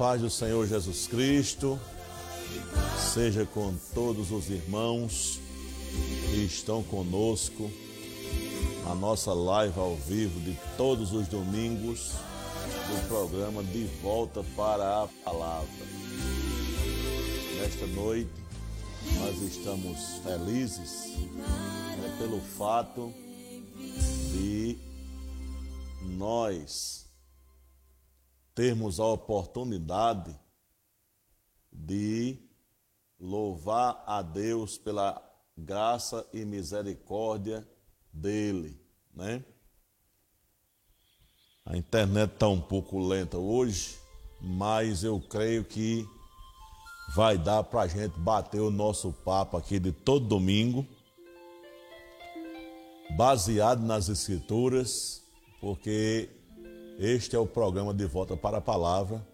paz do Senhor Jesus Cristo seja com todos os irmãos que estão conosco na nossa live ao vivo de todos os domingos do programa De Volta para a Palavra. Nesta noite nós estamos felizes né, pelo fato de nós termos a oportunidade de louvar a Deus pela graça e misericórdia dele, né? A internet está um pouco lenta hoje, mas eu creio que vai dar para a gente bater o nosso papo aqui de todo domingo, baseado nas escrituras, porque este é o programa de volta para a palavra.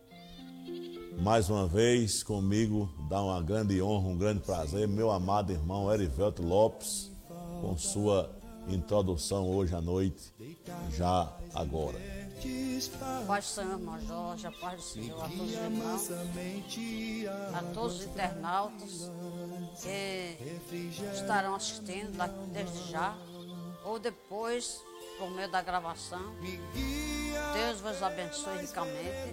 Mais uma vez comigo dá uma grande honra, um grande prazer, meu amado irmão Erivelto Lopes, com sua introdução hoje à noite, já agora. Paz do Senhor, Jorge, a paz do Senhor a todos os irmãos, a todos os internautas que estarão assistindo desde já ou depois por meio da gravação. Deus vos abençoe ricamente.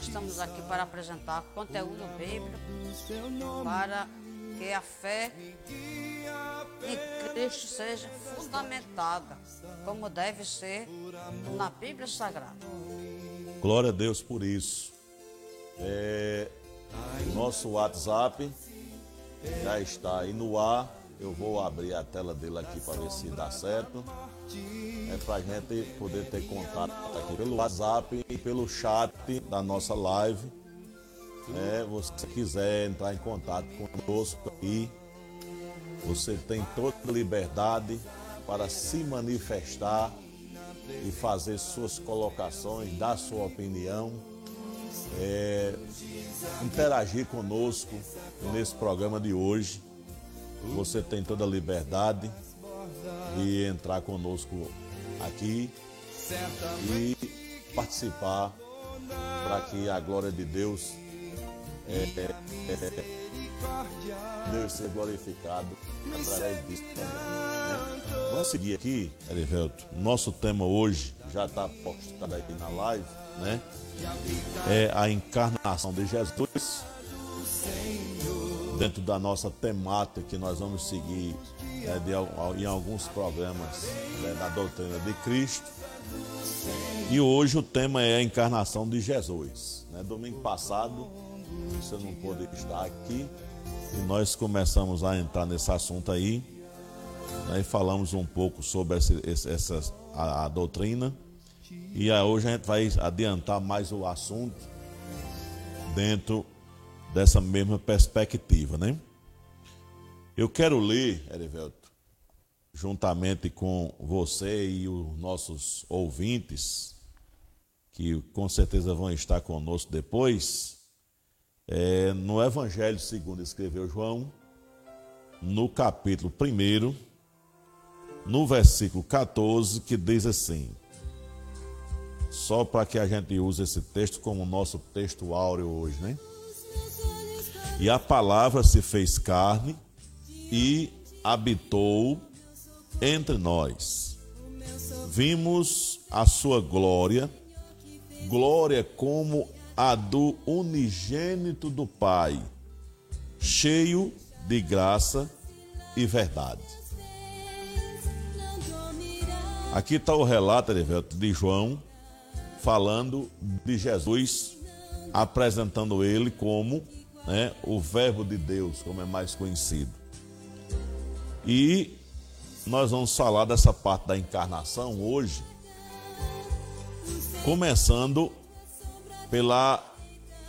Estamos aqui para apresentar conteúdo bíblico para que a fé em Cristo seja fundamentada, como deve ser na Bíblia Sagrada. Glória a Deus por isso. É, nosso WhatsApp já está aí no ar. Eu vou abrir a tela dele aqui para ver se dá certo. É para a gente poder ter contato aqui pelo WhatsApp e pelo chat da nossa live. É, você quiser entrar em contato conosco aí, você tem toda a liberdade para se manifestar e fazer suas colocações, dar sua opinião, é, interagir conosco nesse programa de hoje. Você tem toda a liberdade de entrar conosco aqui e participar para que a glória de Deus é, é, é, Deus seja glorificado através disso também. né? Vamos seguir aqui, Erivelto. Nosso tema hoje já está postado aqui na live, né? É a encarnação de Jesus. Dentro da nossa temática que nós vamos seguir né, de em alguns programas né, da doutrina de Cristo. E hoje o tema é a encarnação de Jesus. né? Domingo passado você não pôde estar aqui e nós começamos a entrar nesse assunto aí né, e falamos um pouco sobre esse- essa, a, a doutrina. E hoje a gente vai adiantar mais o assunto dentro dessa mesma perspectiva, né? Eu quero ler, Erivelto, juntamente com você e os nossos ouvintes, que com certeza vão estar conosco depois, é, no Evangelho segundo escreveu João, no capítulo 1, no versículo 14, que diz assim: só para que a gente use esse texto como nosso texto áureo hoje, né? E a palavra se fez carne e habitou entre nós. Vimos a sua glória, glória como a do unigênito do Pai, cheio de graça e verdade. Aqui está o relato, de João, falando de Jesus, apresentando ele como né, o Verbo de Deus, como é mais conhecido. E nós vamos falar dessa parte da encarnação hoje, começando pela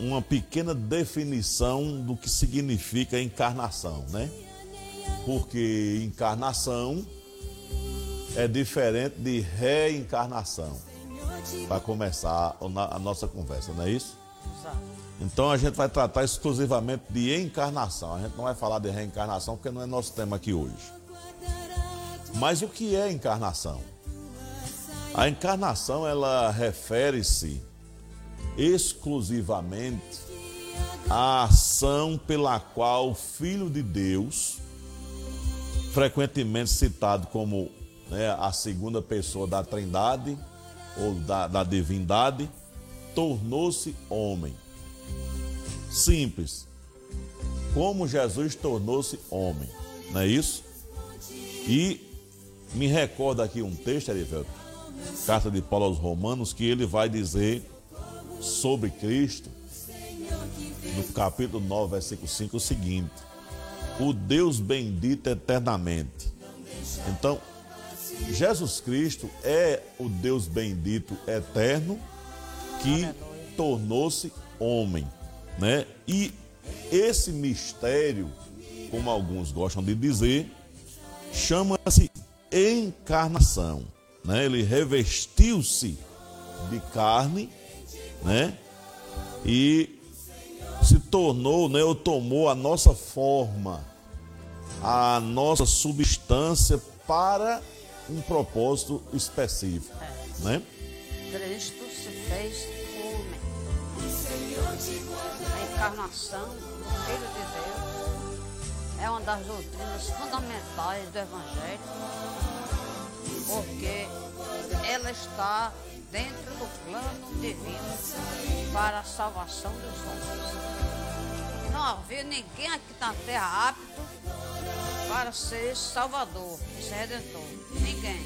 uma pequena definição do que significa encarnação, né? Porque encarnação é diferente de reencarnação. Para começar a nossa conversa, não é isso? Então a gente vai tratar exclusivamente de encarnação. A gente não vai falar de reencarnação porque não é nosso tema aqui hoje. Mas o que é encarnação? A encarnação ela refere-se exclusivamente à ação pela qual o Filho de Deus, frequentemente citado como né, a segunda pessoa da Trindade ou da, da divindade, tornou-se homem. Simples. Como Jesus tornou-se homem, não é isso? E me recorda aqui um texto, Erivelto, carta de Paulo aos Romanos, que ele vai dizer sobre Cristo, no capítulo 9, versículo 5, o seguinte: O Deus bendito eternamente. Então, Jesus Cristo é o Deus bendito eterno que tornou-se homem, né? E esse mistério, como alguns gostam de dizer, chama-se encarnação, né? Ele revestiu-se de carne, né? E se tornou, né, ou tomou a nossa forma, a nossa substância para um propósito específico, é. né? Cristo se fez. A encarnação do Filho de Deus é uma das doutrinas fundamentais do Evangelho, porque ela está dentro do plano divino para a salvação dos homens. Não havia ninguém aqui na terra apto para ser salvador, ser redentor. Ninguém.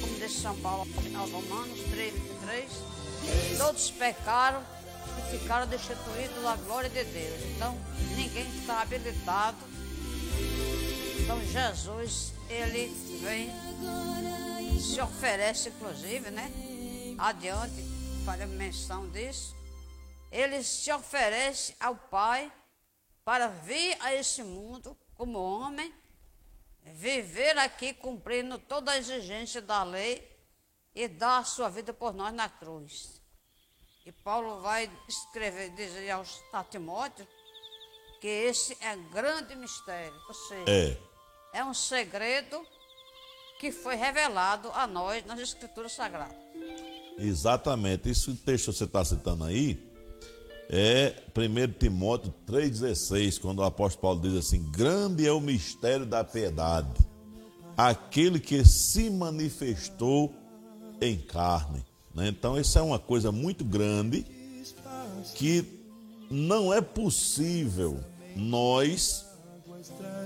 Como diz São Paulo aos Romanos 3, 23, todos pecaram ficaram destituídos da glória de Deus. Então, ninguém está habilitado. Então, Jesus, ele vem, se oferece, inclusive, né? Adiante, faremos menção disso. Ele se oferece ao Pai para vir a esse mundo como homem, viver aqui cumprindo toda a exigência da lei e dar a sua vida por nós na cruz. E Paulo vai escrever, dizer aos, a Timóteo que esse é grande mistério. Ou seja, é. é um segredo que foi revelado a nós nas Escrituras Sagradas. Exatamente. Esse texto que você está citando aí é 1 Timóteo 3,16, quando o apóstolo Paulo diz assim: Grande é o mistério da piedade, aquele que se manifestou em carne. Né? Então, isso é uma coisa muito grande que não é possível nós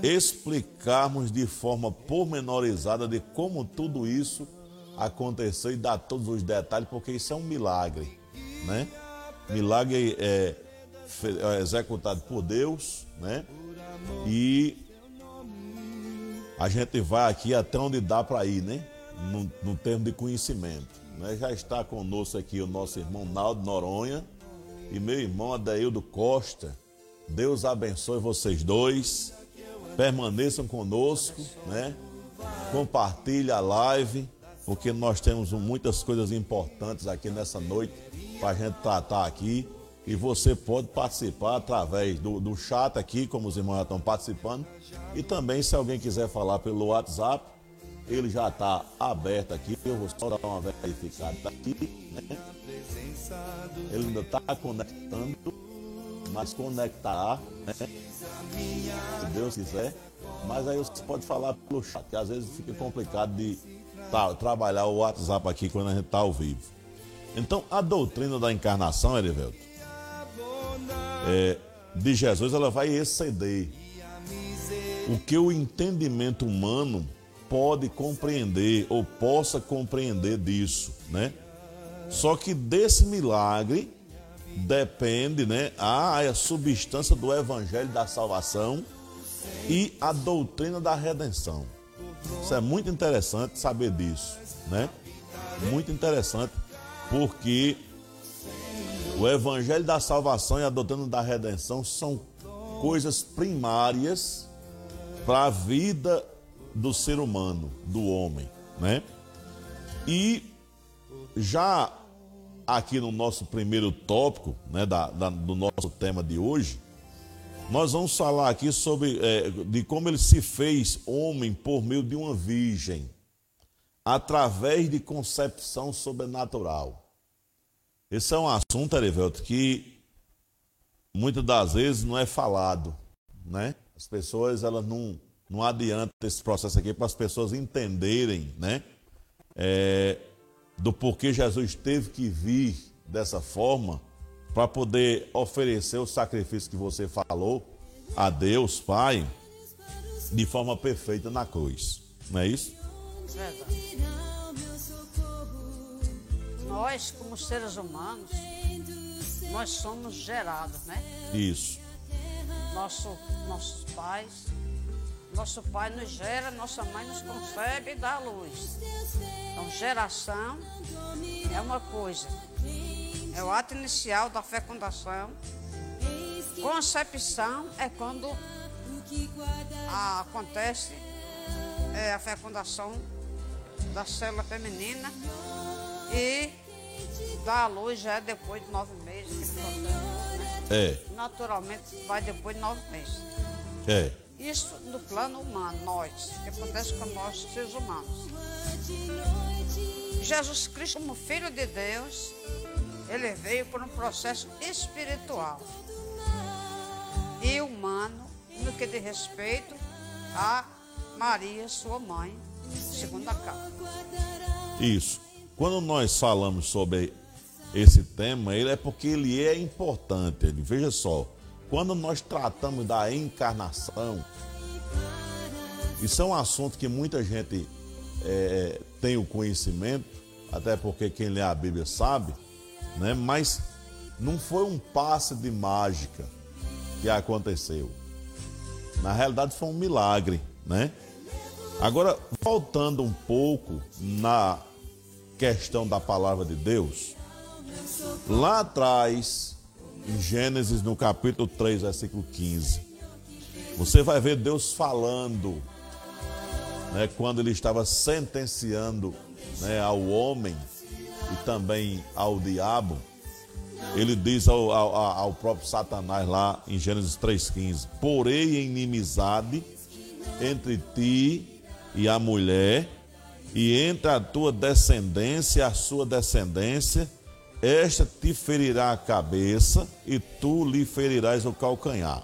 explicarmos de forma pormenorizada de como tudo isso aconteceu e dar todos os detalhes, porque isso é um milagre, né? Milagre é, é executado por Deus, né? E a gente vai aqui até onde dá para ir, né? No, no termo de conhecimento. Né? Já está conosco aqui o nosso irmão Naldo Noronha e meu irmão Adeildo Costa. Deus abençoe vocês dois. Permaneçam conosco, né? Compartilhe a live, porque nós temos muitas coisas importantes aqui nessa noite para a gente tratar aqui. E você pode participar através do, do chat aqui, como os irmãos já estão participando. E também, se alguém quiser falar pelo WhatsApp, ele já está aberto aqui. Eu vou só dar uma verificada aqui. Né? Ele ainda está conectando, mas conectará, né? se Deus quiser. Mas aí você pode falar pelo chat, que às vezes fica complicado de tá, trabalhar o WhatsApp aqui quando a gente está ao vivo. Então, a doutrina da encarnação, Erivelto, é, de Jesus, ela vai exceder o que o entendimento humano pode compreender ou possa compreender disso, né? Só que desse milagre depende, né, a substância do evangelho da salvação e a doutrina da redenção. Isso é muito interessante saber disso, né? Muito interessante, porque o evangelho da salvação e a doutrina da redenção são coisas primárias para a vida do ser humano, do homem, né? E já aqui no nosso primeiro tópico, né, da, da, do nosso tema de hoje, nós vamos falar aqui sobre é, de como ele se fez homem por meio de uma virgem, através de concepção sobrenatural. Esse é um assunto, Erivelto, que muitas das vezes não é falado, né? As pessoas, elas não, não adiantam esse processo aqui para as pessoas entenderem, né? É, do porquê Jesus teve que vir dessa forma para poder oferecer o sacrifício que você falou a Deus, Pai, de forma perfeita na cruz. Não é isso? Verdade. Nós, como seres humanos, nós somos gerados, né? Isso. Nosso, nossos pais, nosso pai nos gera, nossa mãe nos concebe e dá a luz. Então, geração é uma coisa, é o ato inicial da fecundação. Concepção é quando a, acontece é, a fecundação da célula feminina e dá a luz já é depois de nove meses. Né? É. Naturalmente vai depois de nove meses. É. Isso no plano humano, nós, que acontece com nós, seres humanos. Jesus Cristo, como Filho de Deus, ele veio por um processo espiritual e humano no que diz respeito a Maria, sua mãe, segundo a casa. Isso. Quando nós falamos sobre esse tema, ele é porque ele é importante. Ele, veja só, quando nós tratamos da encarnação, isso é um assunto que muita gente é, tem o conhecimento, até porque quem lê a Bíblia sabe, né? mas não foi um passe de mágica que aconteceu. Na realidade foi um milagre, né? Agora, voltando um pouco na questão da palavra de Deus, lá atrás, em Gênesis, no capítulo 3, versículo 15, você vai ver Deus falando, né, quando ele estava sentenciando né, ao homem e também ao diabo, ele diz ao, ao, ao próprio Satanás lá em Gênesis 3,15: Porém, inimizade entre ti e a mulher, e entre a tua descendência e a sua descendência, esta te ferirá a cabeça e tu lhe ferirás o calcanhar.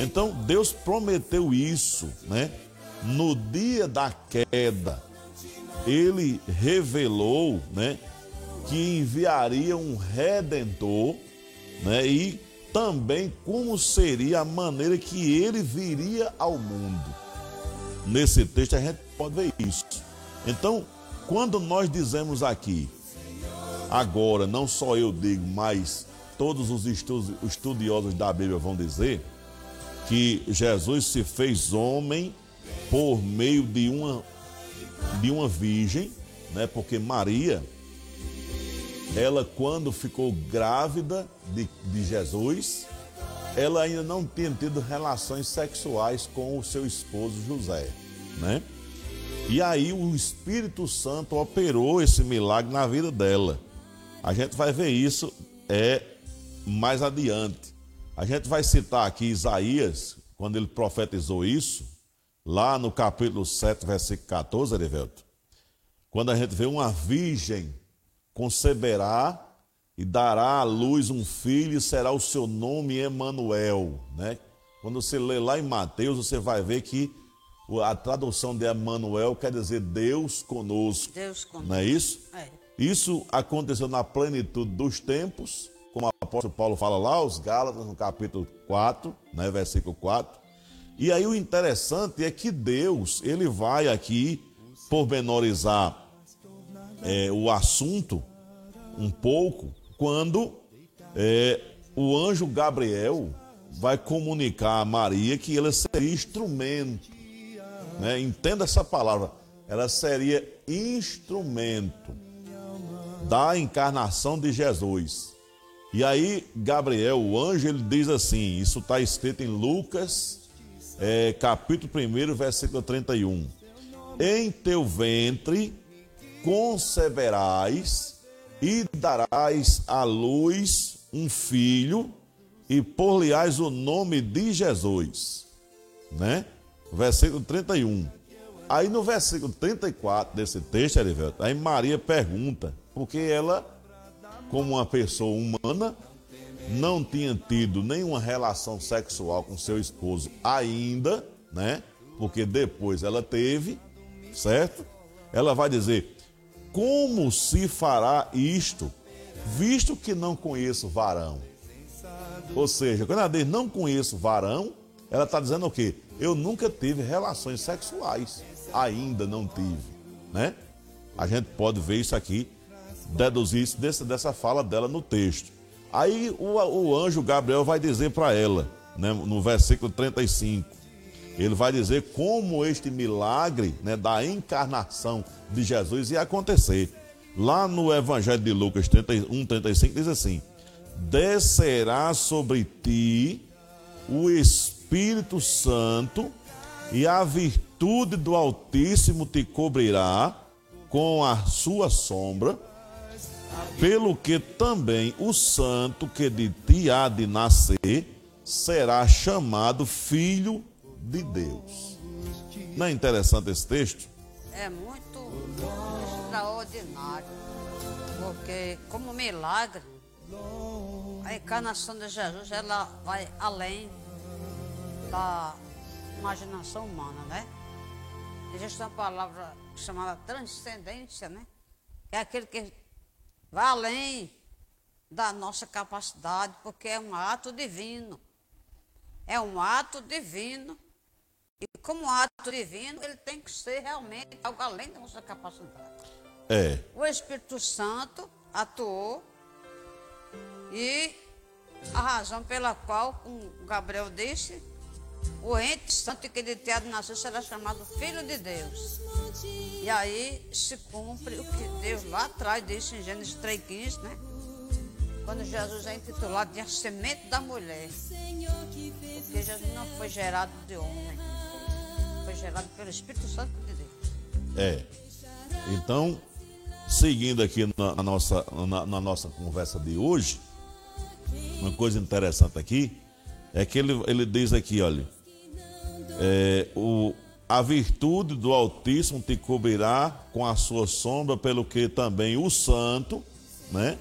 Então Deus prometeu isso, né? No dia da queda, ele revelou, né, que enviaria um redentor, né, e também como seria a maneira que ele viria ao mundo. Nesse texto a gente pode ver isso. Então, quando nós dizemos aqui, agora, não só eu digo, mas todos os estudiosos da Bíblia vão dizer que Jesus se fez homem por meio de uma de uma virgem, né? Porque Maria, ela quando ficou grávida de, de Jesus, ela ainda não tinha tido relações sexuais com o seu esposo José, né? E aí o Espírito Santo operou esse milagre na vida dela. A gente vai ver isso é mais adiante. A gente vai citar aqui Isaías, quando ele profetizou isso, lá no capítulo 7, versículo 14, Erivelto, quando a gente vê uma virgem conceberá e dará à luz um filho, e será o seu nome Emanuel, né? Quando você lê lá em Mateus, você vai ver que a tradução de Emanuel quer dizer Deus conosco. Deus conosco. Não é isso? É. Isso aconteceu na plenitude dos tempos, como o apóstolo Paulo fala lá, os Gálatas, no capítulo 4, né, versículo 4. E aí o interessante é que Deus, ele vai aqui pormenorizar é, o assunto um pouco quando é, o anjo Gabriel vai comunicar a Maria que ela seria instrumento. Né? Entenda essa palavra. Ela seria instrumento da encarnação de Jesus. E aí, Gabriel, o anjo, ele diz assim: isso está escrito em Lucas, é, capítulo 1, versículo 31. Em teu ventre conceberás e darás à luz um filho e por-lhe-ás o nome de Jesus. Né? Versículo 31. Aí no versículo 34 desse texto, Erivelto, aí Maria pergunta, porque ela, como uma pessoa humana, não tinha tido nenhuma relação sexual com seu esposo ainda, né? Porque depois ela teve, certo? Ela vai dizer: Como se fará isto, visto que não conheço varão? Ou seja, quando ela diz não conheço varão, ela está dizendo o quê? Eu nunca tive relações sexuais, ainda não tive, né? A gente pode ver isso aqui, deduzir isso dessa, dessa fala dela no texto. Aí o, o anjo Gabriel vai dizer para ela, né, no versículo 35, ele vai dizer como este milagre né, da encarnação de Jesus ia acontecer. Lá no Evangelho de Lucas 31, 35 diz assim: Descerá sobre ti o Espírito Santo e a virtude do Altíssimo te cobrirá com a sua sombra pelo que também o santo que de ti há de nascer será chamado filho de Deus. Não é interessante esse texto? É muito extraordinário, porque como milagre, a encarnação de Jesus ela vai além da imaginação humana, né? Existe uma palavra chamada transcendência, né? É aquele que vai além da nossa capacidade, porque é um ato divino. É um ato divino. E como ato divino, ele tem que ser realmente algo além da nossa capacidade. É. O Espírito Santo atuou e a razão pela qual, como Gabriel disse, o ente santo que de teado nasceu será chamado Filho de Deus. E aí se cumpre o que Deus lá atrás disse em Gênesis 3,15, né? Quando Jesus é intitulado de a semente da mulher. Porque Jesus não foi gerado de homem, foi gerado pelo Espírito Santo de Deus. É. Então, seguindo aqui na, nossa, na, na nossa conversa de hoje, uma coisa interessante aqui é que ele, ele diz aqui, olha, é, o, a virtude do Altíssimo te cobrirá com a sua sombra, pelo que também o santo, né?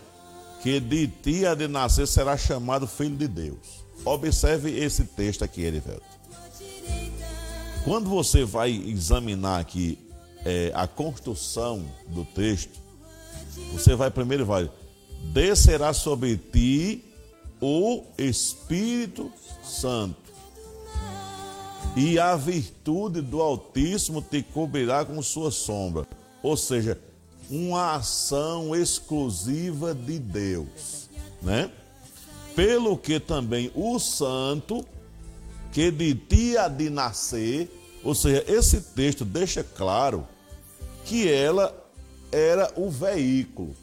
Que de ti há de nascer será chamado filho de Deus. Observe esse texto aqui, Erivelto. Quando você vai examinar aqui é, a construção do texto, você vai primeiro vai descerá sobre ti o Espírito Santo e a virtude do Altíssimo te cobrirá com sua sombra. Ou seja, uma ação exclusiva de Deus, né? Pelo que também o santo que de ti há de nascer, ou seja, esse texto deixa claro que ela era o veículo.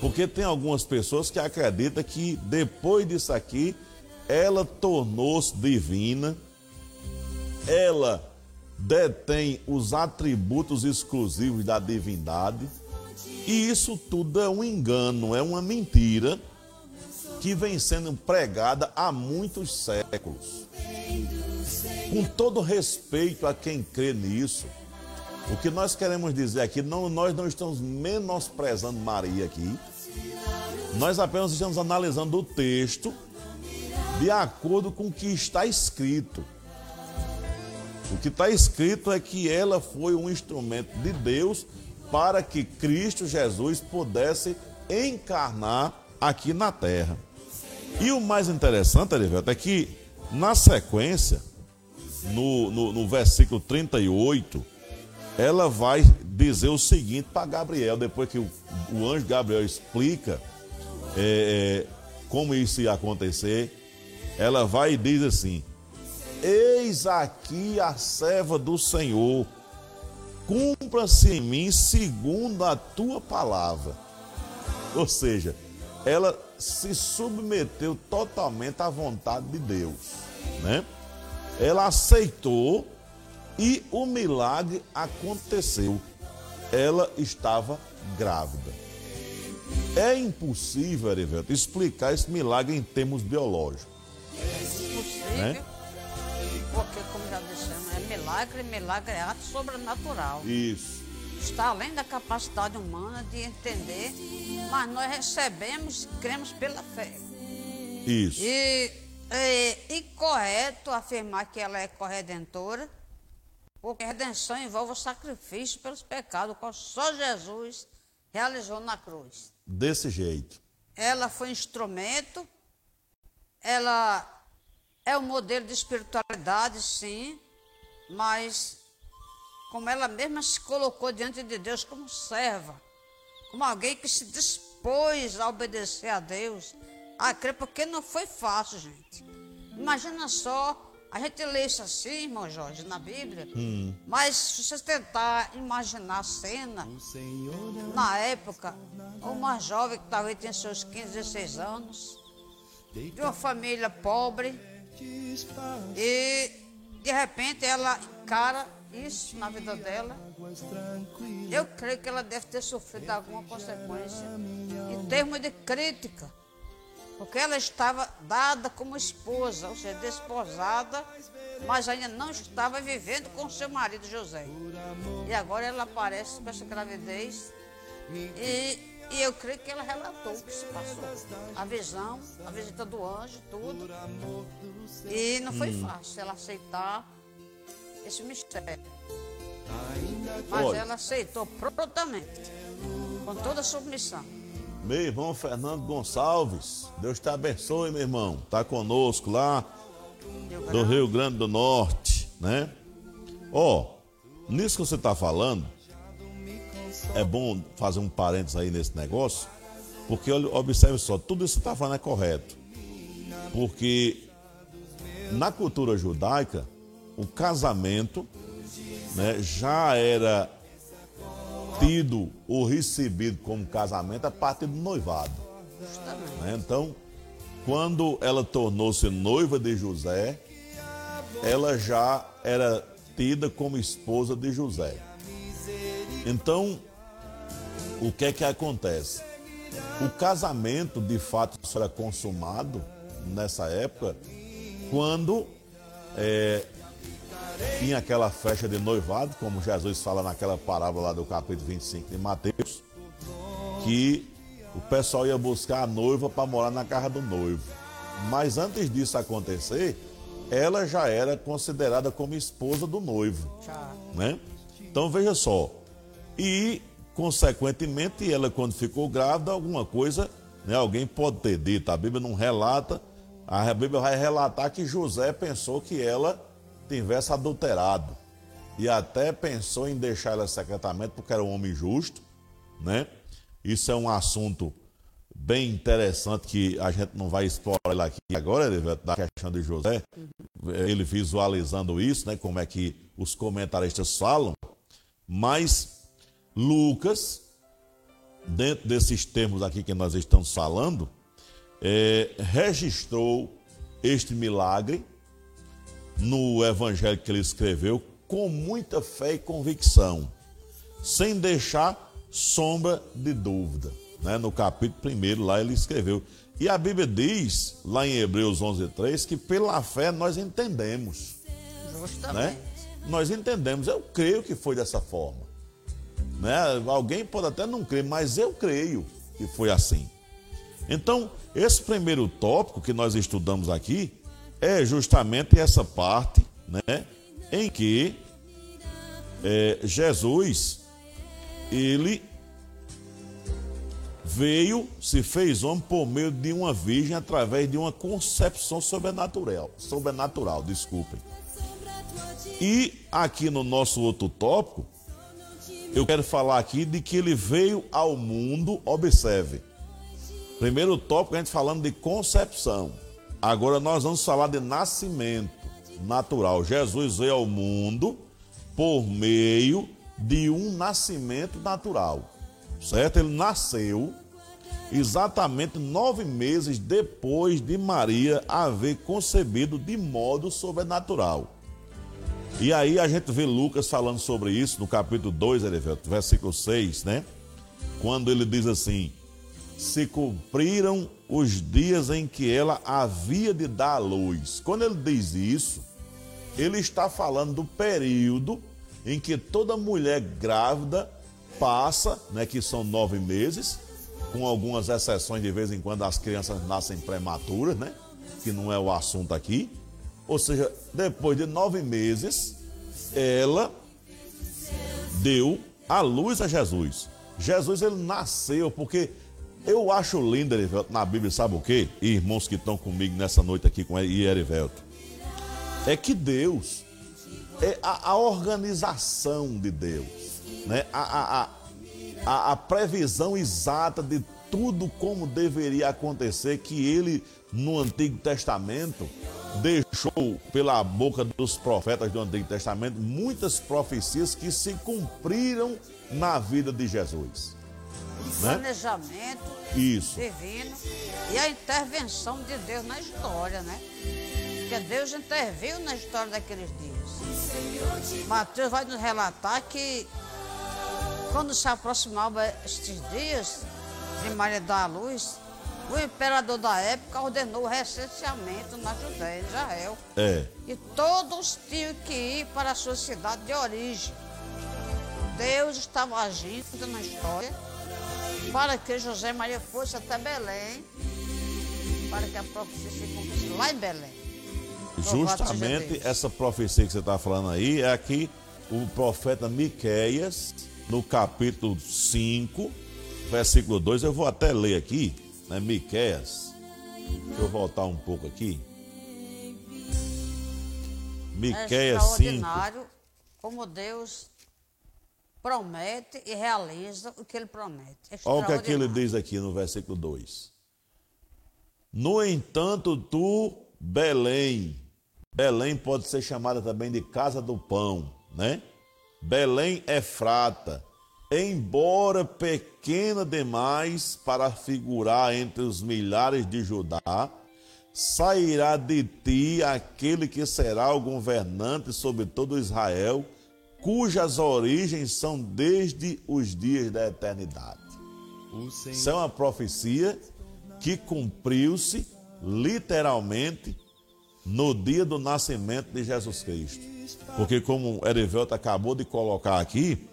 Porque tem algumas pessoas que acreditam que depois disso aqui ela tornou-se divina, ela detém os atributos exclusivos da divindade, e isso tudo é um engano, é uma mentira que vem sendo pregada há muitos séculos. Com todo respeito a quem crê nisso, o que nós queremos dizer aqui, não, nós não estamos menosprezando Maria aqui, nós apenas estamos analisando o texto de acordo com o que está escrito. O que está escrito é que ela foi um instrumento de Deus para que Cristo Jesus pudesse encarnar aqui na terra. E o mais interessante, Arivelto, é que Na sequência, no, no, no versículo 38, ela vai dizer o seguinte para Gabriel, depois que o, o, anjo Gabriel explica é, é, como isso ia acontecer, ela vai e diz assim: Eis aqui a serva do Senhor, cumpra-se em mim segundo a tua palavra. Ou seja, ela se submeteu totalmente à vontade de Deus, né? Ela aceitou e o milagre aconteceu. Ela estava grávida. É impossível, Erivelto, explicar esse milagre em termos biológicos. É impossível. Né? Porque, como já dissemos, é milagre, milagre é ato sobrenatural. Isso. Está além da capacidade humana de entender, mas nós recebemos e cremos pela fé. Isso. E é incorreto afirmar que ela é corredentora, porque a redenção envolve o sacrifício pelos pecados, qual só Jesus realizou na cruz. Desse jeito. Ela foi instrumento, ela é um modelo de espiritualidade, sim, mas como ela mesma se colocou diante de Deus como serva, como alguém que se dispôs a obedecer a Deus, a crer, porque não foi fácil, gente. Imagina só, a gente lê isso assim, irmão Jorge, na Bíblia, hum. mas se você tentar imaginar a cena, na época, uma jovem que talvez tenha seus 15, 16 anos, de uma família pobre, e de repente ela encara isso na vida dela. Eu creio que ela deve ter sofrido alguma consequência em termos de crítica. Porque ela estava dada como esposa, ou seja, desposada, mas ainda não estava vivendo com seu marido José. E agora ela aparece com essa gravidez e e eu creio que ela relatou o que se passou. A visão, a visita do anjo, tudo. E não foi hum. fácil ela aceitar esse mistério. Mas Olha. ela aceitou prontamente, com toda submissão. Meu irmão Fernando Gonçalves, Deus te abençoe, meu irmão. Está conosco lá do Rio Grande do Norte, né? Ó, oh, nisso que você está falando, é bom fazer um parênteses aí nesse negócio, porque observe só, tudo isso que você está falando é correto. Porque na cultura judaica, o casamento né, já era tido ou recebido como casamento a partir do noivado. Né? Então, quando ela tornou-se noiva de José, ela já era tida como esposa de José. Então, o que é que acontece? O casamento, de fato, só era consumado nessa época quando é, tinha aquela festa de noivado, como Jesus fala naquela parábola lá do capítulo 25 de Mateus, que o pessoal ia buscar a noiva para morar na casa do noivo. Mas antes disso acontecer, ela já era considerada como esposa do noivo. Né? Então veja só. E Consequentemente, ela, quando ficou grávida, alguma coisa, né, alguém pode ter dito, a Bíblia não relata, a Bíblia vai relatar que José pensou que ela tivesse adulterado. E até pensou em deixar ela secretamente, porque era um homem justo, né? Isso é um assunto bem interessante que a gente não vai explorar aqui agora, da questão de José, ele visualizando isso, né? Como é que os comentaristas falam, mas Lucas, dentro desses termos aqui que nós estamos falando, é, registrou este milagre no evangelho que ele escreveu com muita fé e convicção, sem deixar sombra de dúvida. Né? No capítulo 1 lá ele escreveu. E a Bíblia diz, lá em Hebreus 11:3, que pela fé nós entendemos. Justamente. Né? Nós entendemos, eu creio que foi dessa forma. Né? Alguém pode até não crer, mas eu creio que foi assim. Então, esse primeiro tópico que nós estudamos aqui é justamente essa parte, né, em que é, Jesus ele veio, se fez homem por meio de uma virgem através de uma concepção sobrenatural, sobrenatural, desculpem. E aqui no nosso outro tópico, eu quero falar aqui de que ele veio ao mundo, observe. Primeiro tópico a gente falando de concepção. Agora nós vamos falar de nascimento natural. Jesus veio ao mundo por meio de um nascimento natural certo? Ele nasceu exatamente nove meses depois de Maria haver concebido de modo sobrenatural. E aí a gente vê Lucas falando sobre isso no capítulo 2, versículo 6, né? Quando ele diz assim: Se cumpriram os dias em que ela havia de dar à luz. Quando ele diz isso, ele está falando do período em que toda mulher grávida passa, né, que são nove meses, com algumas exceções de vez em quando as crianças nascem prematuras, né? Que não é o assunto aqui. Ou seja, depois de nove meses, ela deu a luz a Jesus. Jesus ele nasceu porque eu acho lindo, Erivelto, na Bíblia, sabe o quê? irmãos que estão comigo nessa noite aqui com Erivelto. É que Deus, é a, a organização de Deus né, a, a, a previsão exata de tudo como deveria acontecer, que ele, no Antigo Testamento, deixou pela boca dos profetas do Antigo Testamento muitas profecias que se cumpriram na vida de Jesus. Né? Planejamento Isso. divino e a intervenção de Deus na história, né? Porque Deus interviu na história daqueles dias. Mateus vai nos relatar que quando se aproximavam estes dias de Maria da Luz, o imperador da época ordenou o recenseamento na Judéia, em Israel. É. E todos tinham que ir para a sua cidade de origem. Deus estava agindo na história para que José Maria fossem até Belém, para que a profecia se cumprisse lá em Belém. Justamente essa profecia que você está falando aí é aqui o profeta Miqueias no capítulo 5, versículo 2, eu vou até ler aqui, né, Miqueias. Deixa eu voltar um pouco aqui. Miqueias é 5. como Deus promete e realiza o que ele promete. Olha o que, é que ele diz aqui no versículo 2. No entanto, tu, Belém, Belém pode ser chamada também de casa do pão, né? Belém Efrata, embora pequena demais para figurar entre os milhares de Judá, sairá de ti aquele que será o governante sobre todo Israel, cujas origens são desde os dias da eternidade. Isso é uma profecia que cumpriu-se literalmente no dia do nascimento de Jesus Cristo. Porque como Erivelto acabou de colocar aqui,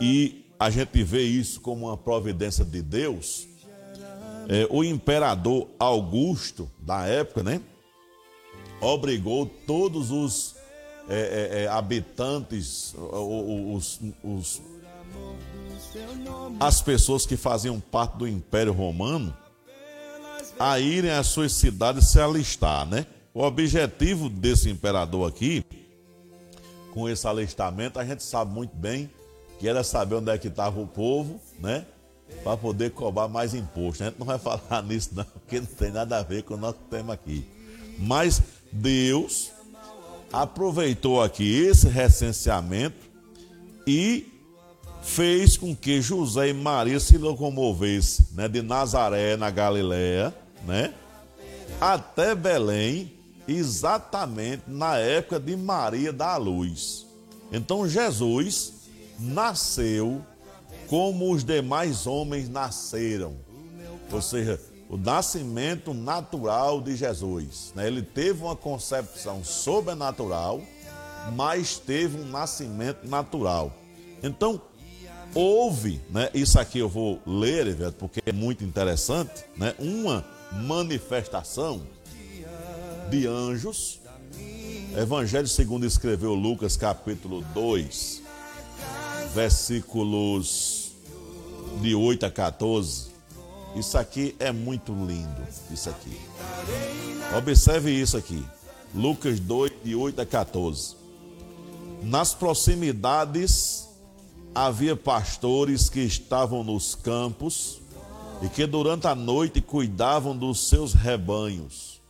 e a gente vê isso como uma providência de Deus, é, o imperador Augusto, da época, né? Obrigou todos os é, é, é habitantes, os, os, as pessoas que faziam parte do Império Romano, a irem às suas cidades se alistar, né? O objetivo desse imperador aqui, com esse alistamento, a gente sabe muito bem que era saber onde é que estava o povo, né? Para poder cobrar mais imposto. A gente não vai falar nisso, não, porque não tem nada a ver com o nosso tema aqui. Mas Deus aproveitou aqui esse recenseamento e fez com que José e Maria se locomovessem né, de Nazaré, na Galiléia, né, até Belém, exatamente na época de Maria da Luz. Então Jesus nasceu como os demais homens nasceram. Ou seja, o nascimento natural de Jesus. Né? Ele teve uma concepção sobrenatural, mas teve um nascimento natural. Então, houve, né? isso aqui eu vou ler, porque é muito interessante, né? uma manifestação de anjos. Evangelho segundo escreveu Lucas capítulo 2, versículos de 8 a 14. Isso aqui é muito lindo, isso aqui. Observe isso aqui. Lucas 2, de 8 a 14. Nas proximidades havia pastores que estavam nos campos e que durante a noite cuidavam dos seus rebanhos.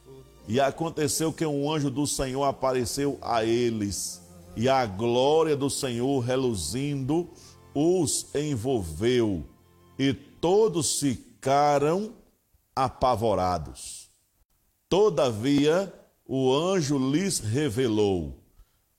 E aconteceu que um anjo do Senhor apareceu a eles, e a glória do Senhor reluzindo os envolveu, e todos ficaram apavorados. Todavia, o anjo lhes revelou: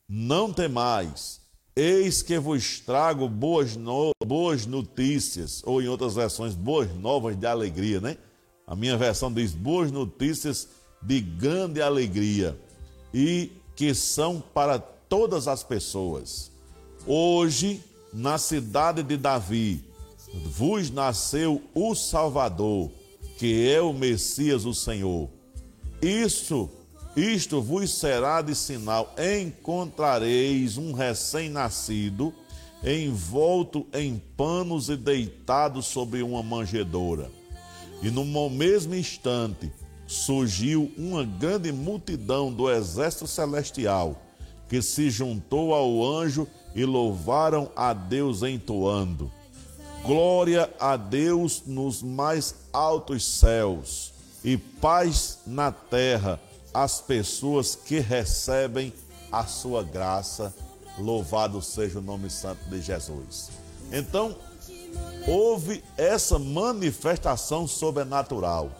Não temais, eis que vos trago boas, no, boas notícias, ou em outras versões, boas novas de alegria, né? A minha versão diz boas notícias de grande alegria e que são para todas as pessoas. Hoje, na cidade de Davi, vos nasceu o Salvador, que é o Messias, o Senhor. Isso, isto vos será de sinal: encontrareis um recém-nascido envolto em panos e deitado sobre uma manjedoura. E no mesmo instante surgiu uma grande multidão do exército celestial que se juntou ao anjo e louvaram a Deus entoando: Glória a Deus nos mais altos céus e paz na terra às pessoas que recebem a sua graça. Louvado seja o nome santo de Jesus. Então, houve essa manifestação sobrenatural.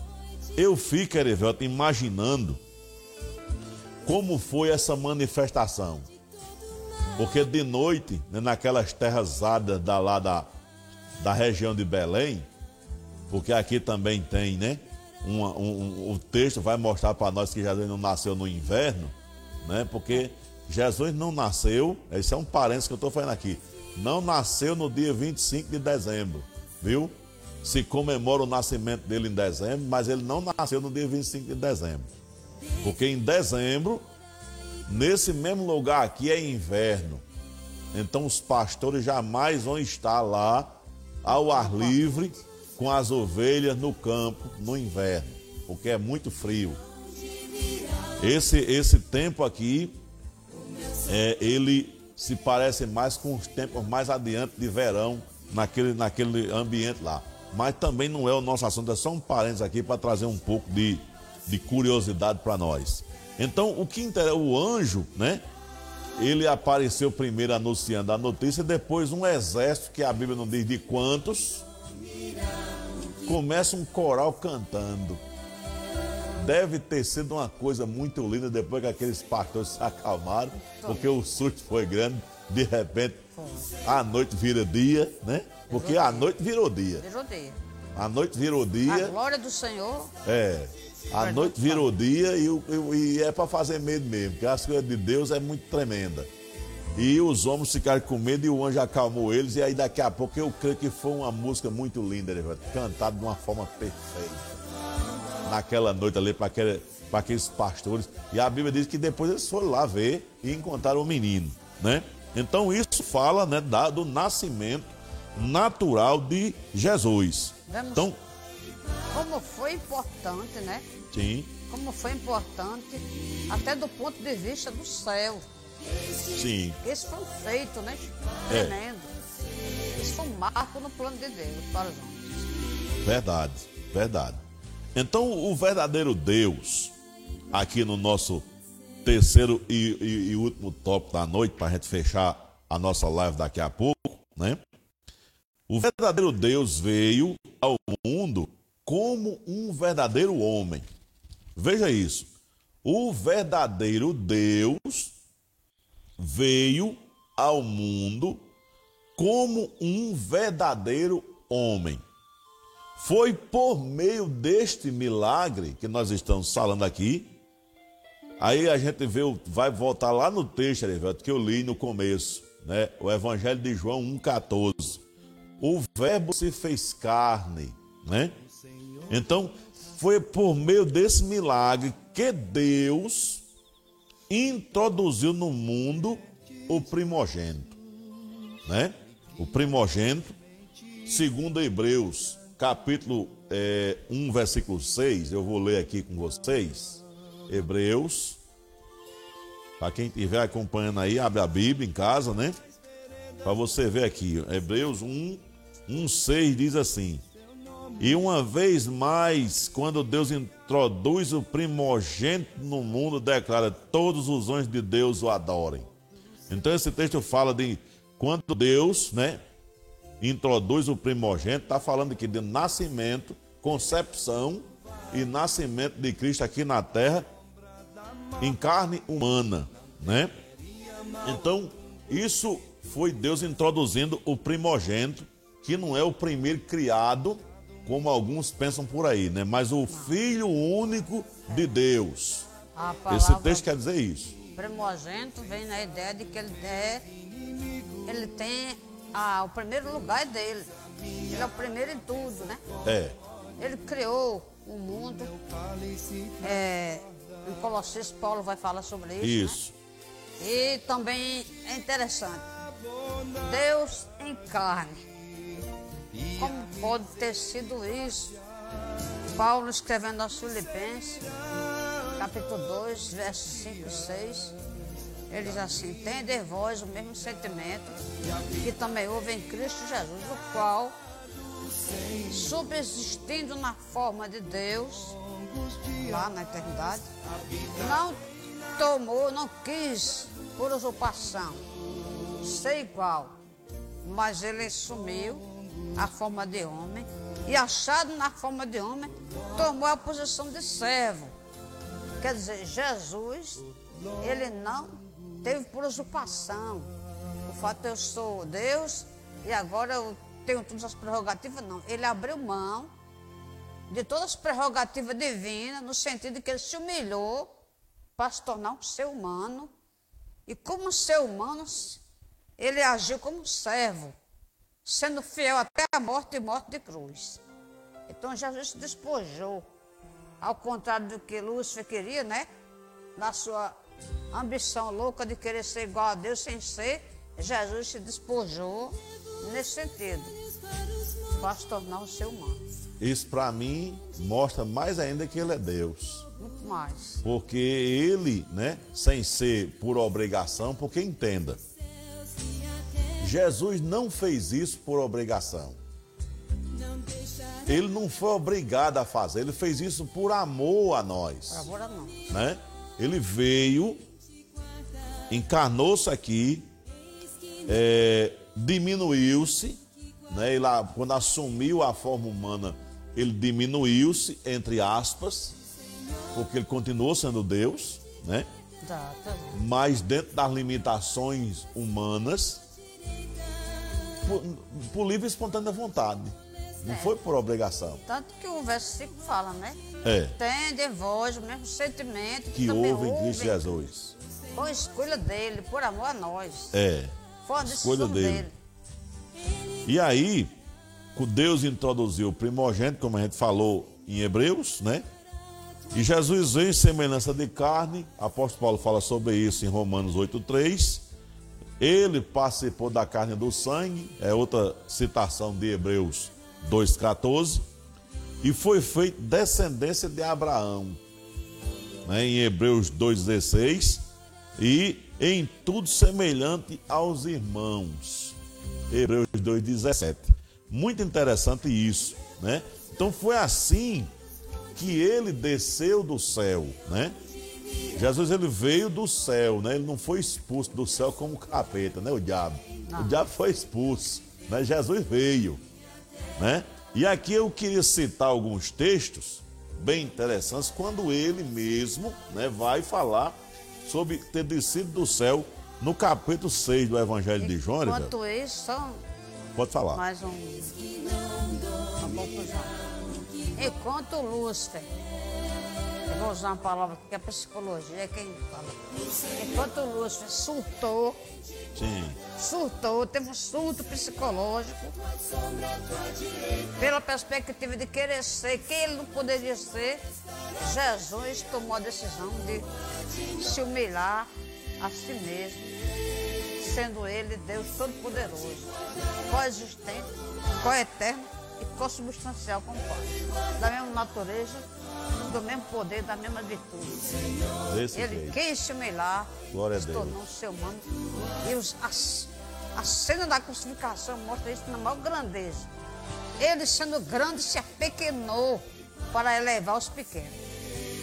Eu fico, Erivelto, imaginando como foi essa manifestação. Porque de noite, né, naquelas terras áridas da, lá da, da região de Belém, porque aqui também tem, né? um, um, o texto vai mostrar para nós que Jesus não nasceu no inverno, né? Porque Jesus não nasceu, esse é um parênteses que eu estou falando aqui, não nasceu no dia 25 de dezembro, viu? Se comemora o nascimento dele em dezembro, mas ele não nasceu no dia 25 de dezembro. Porque em dezembro, nesse mesmo lugar aqui é inverno. Então os pastores jamais vão estar lá ao ar livre com as ovelhas no campo no inverno, porque é muito frio. Esse, esse tempo aqui, é, ele se parece mais com os tempos mais adiante de verão, naquele, naquele ambiente lá. Mas também não é o nosso assunto, é só um parênteses aqui para trazer um pouco de, de curiosidade para nós. Então, o que interessa, o anjo, né? Ele apareceu primeiro anunciando a notícia, depois um exército, que a Bíblia não diz de quantos, começa um coral cantando. Deve ter sido uma coisa muito linda depois que aqueles pastores se acalmaram, porque o susto foi grande. De repente, a noite vira dia, né? Porque a noite virou dia. Virou dia. A noite virou dia. A glória do Senhor. É. A noite virou dia e, e é para fazer medo mesmo, porque as coisas de Deus é muito tremenda. E os homens ficaram com medo e o anjo acalmou eles. E aí daqui a pouco eu creio que foi uma música muito linda, né, cantada de uma forma perfeita. Naquela noite ali para aquele, aqueles pastores. E a Bíblia diz que depois eles foram lá ver e encontraram o menino, né? Então isso fala, né, da, do nascimento natural de Jesus. Vemos então, como foi importante, né? Sim. Como foi importante até do ponto de vista do céu. Sim. Esse foi um feito, né? É. Tremendo. Esse foi um marco no plano de Deus para os homens. Verdade, verdade. Então, o verdadeiro Deus, aqui no nosso terceiro e, e, e último tópico da noite, para a gente fechar a nossa live daqui a pouco, né? O verdadeiro Deus veio ao mundo como um verdadeiro homem. Veja isso. O verdadeiro Deus veio ao mundo como um verdadeiro homem. Foi por meio deste milagre que nós estamos falando aqui. Aí a gente vê, vai voltar lá no texto, que eu li no começo, né? O Evangelho de João 1,14. O Verbo se fez carne, né? Então, foi por meio desse milagre que Deus introduziu no mundo o primogênito, né? O primogênito segundo Hebreus, capítulo é, 1, versículo 6, eu vou ler aqui com vocês. Hebreus, para quem estiver acompanhando aí, abre a Bíblia em casa, né? Para você ver aqui, Hebreus 1, 1, 6 diz assim: E uma vez mais, quando Deus introduz o primogênito no mundo, declara: todos os anjos de Deus o adorem. Então esse texto fala de quando Deus, né, introduz o primogênito, está falando aqui de nascimento, concepção e nascimento de Cristo aqui na terra em carne humana, né? Então, isso foi Deus introduzindo o primogênito, que não é o primeiro criado, como alguns pensam por aí, né? Mas o filho único de Deus. A Esse texto quer dizer isso. primogênito vem na ideia de que ele, é, ele tem ah, o primeiro lugar é dele. Ele é o primeiro em tudo, né? É, Ele criou o mundo. É, em Colossenses, Paulo vai falar sobre isso. isso. né? E também é interessante. Deus em carne. Como pode ter sido isso? Paulo escrevendo aos Filipenses, capítulo 2, versos 5 e 6. Ele diz assim: Tende vós o mesmo sentimento que também houve em Cristo Jesus, o qual, subsistindo na forma de Deus, lá na eternidade, não tomou, não quis por usurpação ser igual, mas ele assumiu a forma de homem e, achado na forma de homem, tomou a posição de servo. Quer dizer, Jesus, ele não teve por usurpação. O fato de eu sou Deus e agora eu tenho todas as prerrogativas, não. Ele abriu mão de todas as prerrogativas divinas, no sentido de que ele se humilhou para se tornar um ser humano. E como ser humano, ele agiu como servo, sendo fiel até a morte e morte de cruz. Então Jesus se despojou, ao contrário do que Lúcifer queria, né? Na sua ambição louca de querer ser igual a Deus sem ser, Jesus se despojou nesse sentido, para se tornar um ser humano. Isso para mim mostra mais ainda que ele é Deus. Muito mais. Porque ele, né, sem ser por obrigação, porque entenda, Jesus não fez isso por obrigação. Ele não foi obrigado a fazer, ele fez isso por amor a nós, Agora não. né? Ele veio, encarnou-se aqui, é, diminuiu-se, né? Ele, a- quando assumiu a forma humana, ele diminuiu-se, entre aspas, porque ele continuou sendo Deus, né? Mas dentro das limitações humanas, por, por livre e espontânea vontade. Não foi por obrigação. Tanto que o verso 5 fala, né? É. Tende vós o mesmo sentimento Que também houve em Cristo Jesus. Foi escolha dele, por amor a nós. É. Foi uma escolha dele. dele. E aí, Deus introduziu o primogênito, como a gente falou em Hebreus, né? E Jesus veio em semelhança de carne. Apóstolo Paulo fala sobre isso em Romanos 8,3. Ele participou da carne do sangue, é outra citação de Hebreus 2,14. E foi feito descendência de Abraão, né, em Hebreus 2,16. E em tudo semelhante aos irmãos. Hebreus 2,17. Muito interessante isso, né? Então foi assim que ele desceu do céu, né? Jesus ele veio do céu, né? Ele não foi expulso do céu como capeta, né? O diabo. O diabo foi expulso, né? Jesus veio, né? E aqui eu queria citar alguns textos bem interessantes quando ele mesmo, né, vai falar sobre ter descido do céu no capítulo 6 do Evangelho de João. Elisabeth. Enquanto isso, só Pode falar. mais um. Uma coisa. Enquanto Lúcifer, vou usar uma palavra que é psicologia, é quem fala. Enquanto o Lúcifer surtou, Sim. surtou, teve um surto psicológico, pela perspectiva de querer ser quem ele não poderia ser, Jesus tomou a decisão de se humilhar a si mesmo, sendo Ele Deus Todo-Poderoso, coexistente, coeterno e consubstancial com o Pai, da mesma natureza, do mesmo poder, da mesma virtude. Desse Ele quis semelar, Glória a se Deus. tornou ser humano. E os, as- a cena da crucificação mostra isso na maior grandeza. Ele, sendo grande, se apequenou para elevar os pequenos.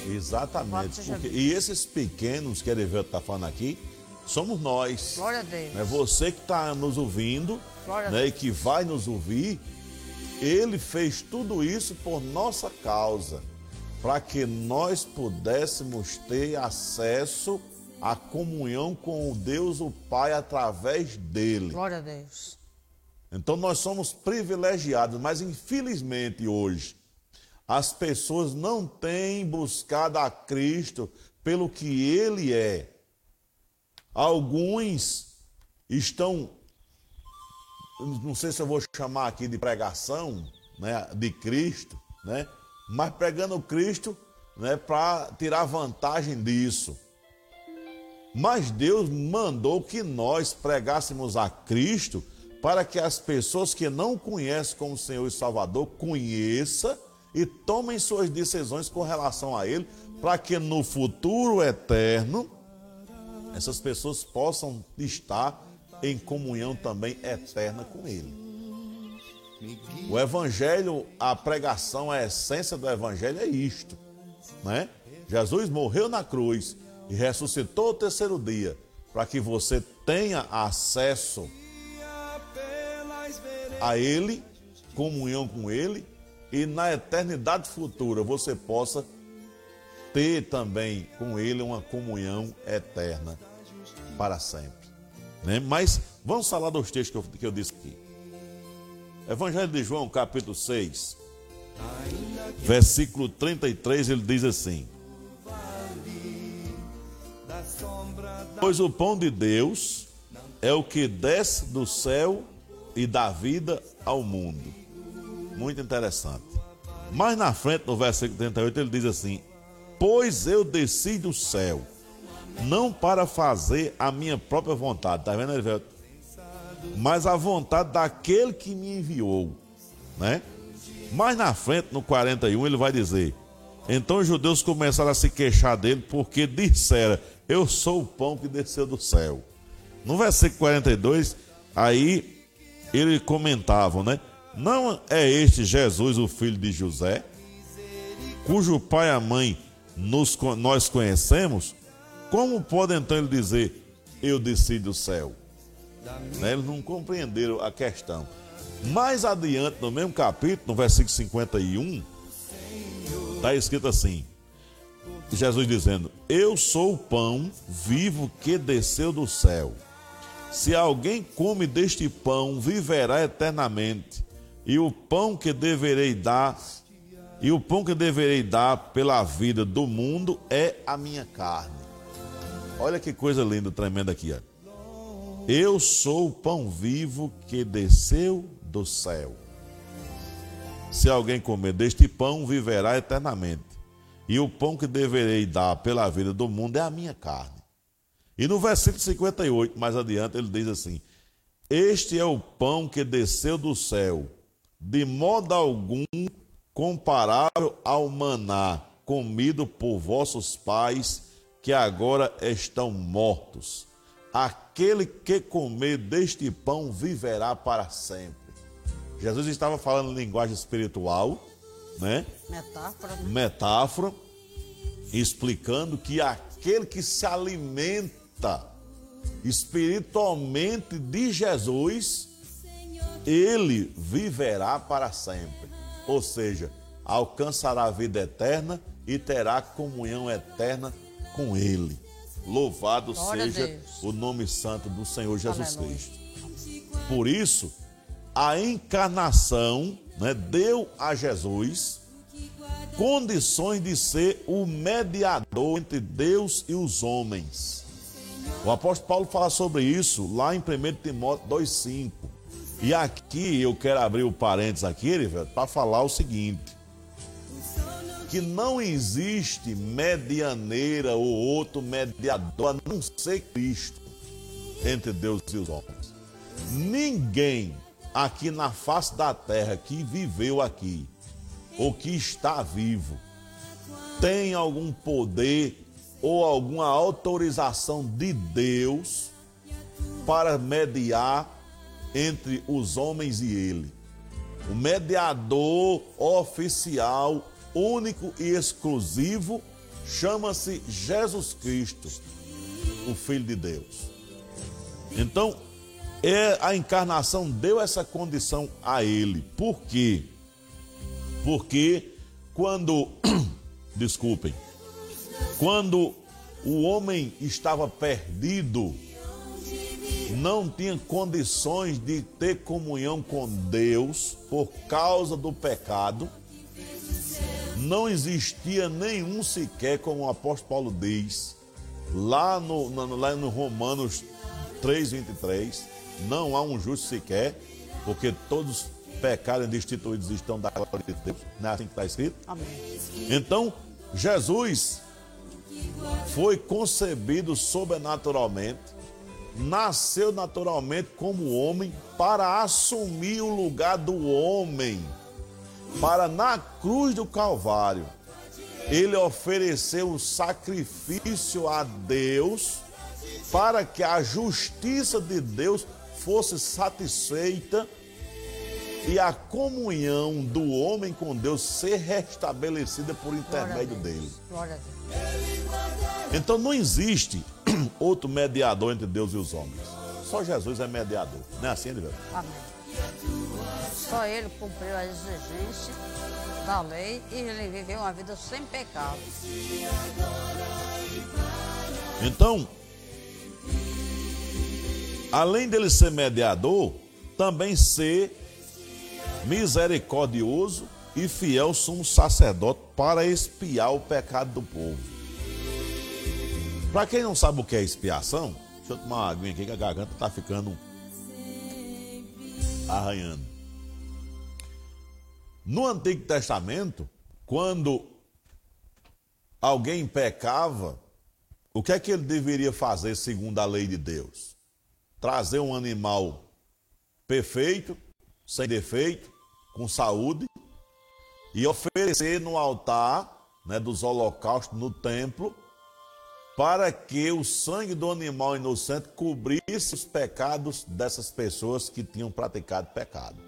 Exatamente. porque- e esses pequenos que Erivelto está falando aqui, somos nós. Glória a Deus. É você que está nos ouvindo Glória né, e que vai nos ouvir. Ele fez tudo isso por nossa causa, para que nós pudéssemos ter acesso à comunhão com o Deus o Pai através dele. Glória a Deus. Então nós somos privilegiados, mas infelizmente hoje as pessoas não têm buscado a Cristo pelo que Ele é. Alguns estão, não sei se eu vou chamar aqui de pregação, né, de Cristo, né, mas pregando Cristo, né, para tirar vantagem disso. Mas Deus mandou que nós pregássemos a Cristo para que as pessoas que não conhecem como Senhor e Salvador conheçam e tomem suas decisões com relação a Ele, para que no futuro eterno essas pessoas possam estar em comunhão também eterna com Ele. O Evangelho, a pregação, a essência do Evangelho é isto, né? Jesus morreu na cruz e ressuscitou o terceiro dia para que você tenha acesso a Ele, comunhão com Ele e na eternidade futura você possa ter também com Ele uma comunhão eterna para sempre. Né? Mas vamos falar dos textos que eu, que eu disse aqui. Evangelho de João, capítulo 6, versículo 33, ele diz assim: Pois o pão de Deus é o que desce do céu e dá vida ao mundo. Muito interessante. Mais na frente, no versículo 38, ele diz assim: Pois eu desci do céu, não para fazer a minha própria vontade. Está vendo, Erivelto? Mas a vontade daquele que me enviou. Né? Mais na frente, no 41, ele vai dizer: Então os judeus começaram a se queixar dele porque disseram: Eu sou o pão que desceu do céu. No versículo 42, aí ele comentava, né? Não é este Jesus, o filho de José, cujo pai e a mãe nos, nós conhecemos? Como pode então ele dizer: Eu desci do céu? Né? Eles não compreenderam a questão. Mais adiante, no mesmo capítulo, no versículo 51, está escrito assim: Jesus dizendo: Eu sou o pão vivo que desceu do céu. Se alguém come deste pão, viverá eternamente. E o pão que deverei dar, e o pão que deverei dar pela vida do mundo é a minha carne. Olha que coisa linda, tremenda aqui, ó. Eu sou o pão vivo que desceu do céu. Se alguém comer deste pão, viverá eternamente. E o pão que deverei dar pela vida do mundo é a minha carne. E no versículo 58, mais adiante, ele diz assim: Este é o pão que desceu do céu, de modo algum comparável ao maná comido por vossos pais, que agora estão mortos. Aquele que comer deste pão viverá para sempre. Jesus estava falando em linguagem espiritual, né? Metáfora, né? metáfora, explicando que aquele que se alimenta espiritualmente de Jesus, ele viverá para sempre. Ou seja, alcançará a vida eterna e terá comunhão eterna com ele. Louvado Glória seja o nome santo do Senhor Jesus Aleluia. Cristo. Por isso, a encarnação né, deu a Jesus condições de ser o mediador entre Deus e os homens. O apóstolo Paulo fala sobre isso lá em 1 Timóteo 2,5. E aqui eu quero abrir o parênteses aqui, para falar o seguinte: que não existe medianeira ou outro mediador a não ser Cristo. entre Deus e os homens. Ninguém aqui na face da terra que viveu aqui ou que está vivo tem algum poder ou alguma autorização de Deus para mediar entre os homens e ele. O mediador oficial, único e exclusivo, chama-se Jesus Cristo, o Filho de Deus. Então, é, a encarnação deu essa condição a ele. Por quê? Porque quando, desculpem, quando o homem estava perdido, não tinha condições de ter comunhão com Deus por causa do pecado, não existia nenhum sequer, como o apóstolo Paulo diz, lá no, no, lá no Romanos 3,23, não há um justo sequer, porque todos pecaram e destituídos estão da glória de Deus. Não é assim que está escrito? Amém. Então, Jesus foi concebido sobrenaturalmente, nasceu naturalmente como homem para assumir o lugar do homem, para na cruz do Calvário ele ofereceu o sacrifício a Deus para que a justiça de Deus fosse satisfeita e a comunhão do homem com Deus ser restabelecida por intermédio dele. Então não existe outro mediador entre Deus e os homens. Só Jesus é mediador. Não é assim? Amém. Só ele cumpriu a exigência da lei e ele viveu uma vida sem pecado. Então, além dele ser mediador, também ser misericordioso e fiel sumo sacerdote para expiar o pecado do povo. Para quem não sabe o que é expiação, deixa eu tomar uma aguinha aqui que a garganta está ficando arranhando. No Antigo Testamento, quando alguém pecava, o que é que ele deveria fazer segundo a lei de Deus? Trazer um animal perfeito, sem defeito, com saúde, e oferecer no altar né, dos holocaustos no templo, para que o sangue do animal inocente cobrisse os pecados dessas pessoas que tinham praticado pecado.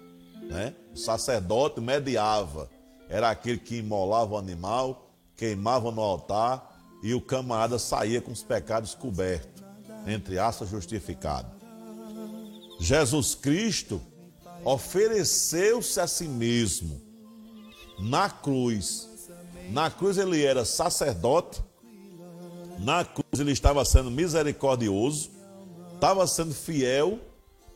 Né? O sacerdote mediava, era aquele que imolava o animal, queimava no altar e o camarada saía com os pecados cobertos, entre aspas, justificado. Jesus Cristo ofereceu-se a si mesmo na cruz. Na cruz ele era sacerdote, na cruz ele estava sendo misericordioso, estava sendo fiel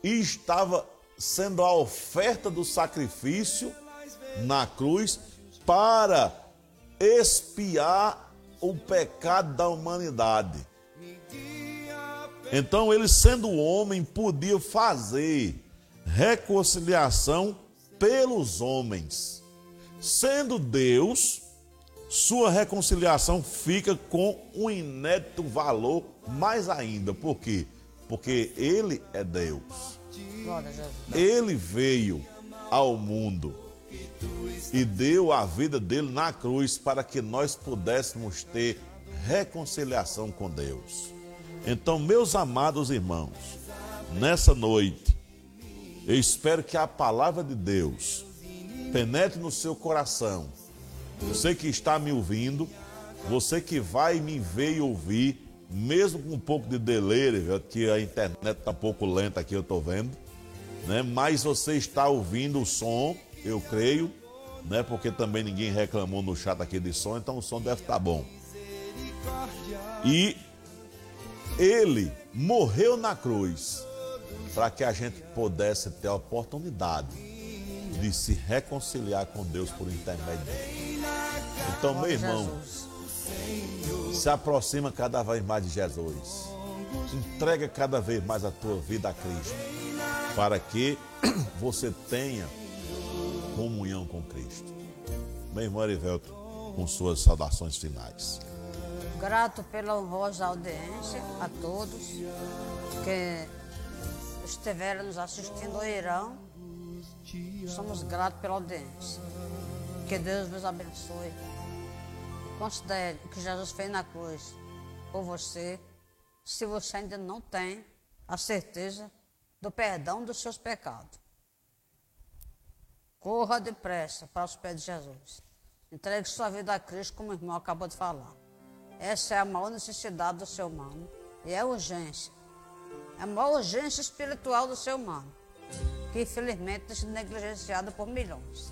e estava sendo a oferta do sacrifício na cruz para expiar o pecado da humanidade. Então, ele sendo homem, podia fazer reconciliação pelos homens. Sendo Deus, sua reconciliação fica com um inédito valor mais ainda. Por quê? Porque ele é Deus. Ele veio ao mundo e deu a vida dele na cruz para que nós pudéssemos ter reconciliação com Deus. Então, meus amados irmãos, nessa noite, eu espero que a palavra de Deus penetre no seu coração. Você que está me ouvindo, você que vai me ver e ouvir, mesmo com um pouco de viu, que a internet está um pouco lenta aqui, eu estou vendo, né? mas você está ouvindo o som, eu creio, né? porque também ninguém reclamou no chat aqui de som, então o som deve estar bom. E ele morreu na cruz para que a gente pudesse ter a oportunidade de se reconciliar com Deus por intermédio dele. Então, meu irmão. Se aproxima cada vez mais de Jesus. Entrega cada vez mais a tua vida a Cristo, para que você tenha comunhão com Cristo. Meu irmão Erivelto, com suas saudações finais. Grato pela honrosa audiência a todos que estiveram nos assistindo ao Irão. Somos gratos pela audiência. Que Deus vos abençoe. Considere o que Jesus fez na cruz por você, se você ainda não tem a certeza do perdão dos seus pecados. Corra depressa para os pés de Jesus. Entregue sua vida a Cristo, como o irmão acabou de falar. Essa é a maior necessidade do ser humano. E é urgência. É a maior urgência espiritual do ser humano. Que infelizmente tem sido negligenciada por milhões.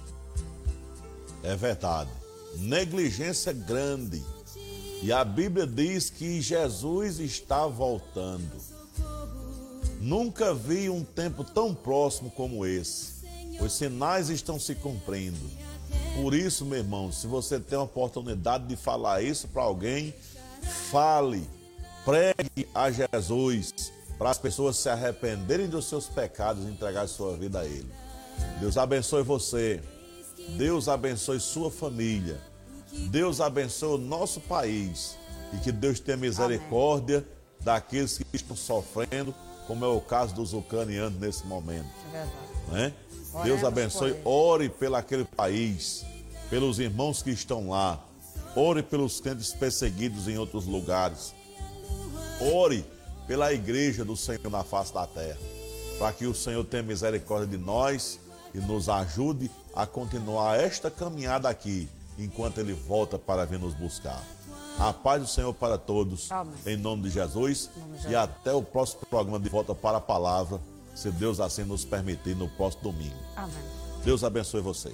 É verdade. Negligência grande. E a Bíblia diz que Jesus está voltando. Nunca vi um tempo tão próximo como esse. Os sinais estão se cumprindo. Por isso, meu irmão, se você tem a oportunidade de falar isso para alguém, fale, pregue a Jesus para as pessoas se arrependerem dos seus pecados e entregar sua vida a Ele. Deus abençoe você. Deus abençoe sua família. Deus abençoe o nosso país. E que Deus tenha misericórdia Amém. daqueles que estão sofrendo, como é o caso dos ucranianos nesse momento. É. Né? Deus abençoe. Ore pelo aquele país, pelos irmãos que estão lá. Ore pelos crentes perseguidos em outros lugares. Ore pela igreja do Senhor na face da terra. Para que o Senhor tenha misericórdia de nós e nos ajude a continuar esta caminhada aqui, enquanto Ele volta para vir nos buscar. A paz do Senhor para todos, Amém. em nome de Jesus. Nome de. E até o próximo programa de Volta para a Palavra se Deus assim nos permitir, no próximo domingo. Amém. Deus abençoe você.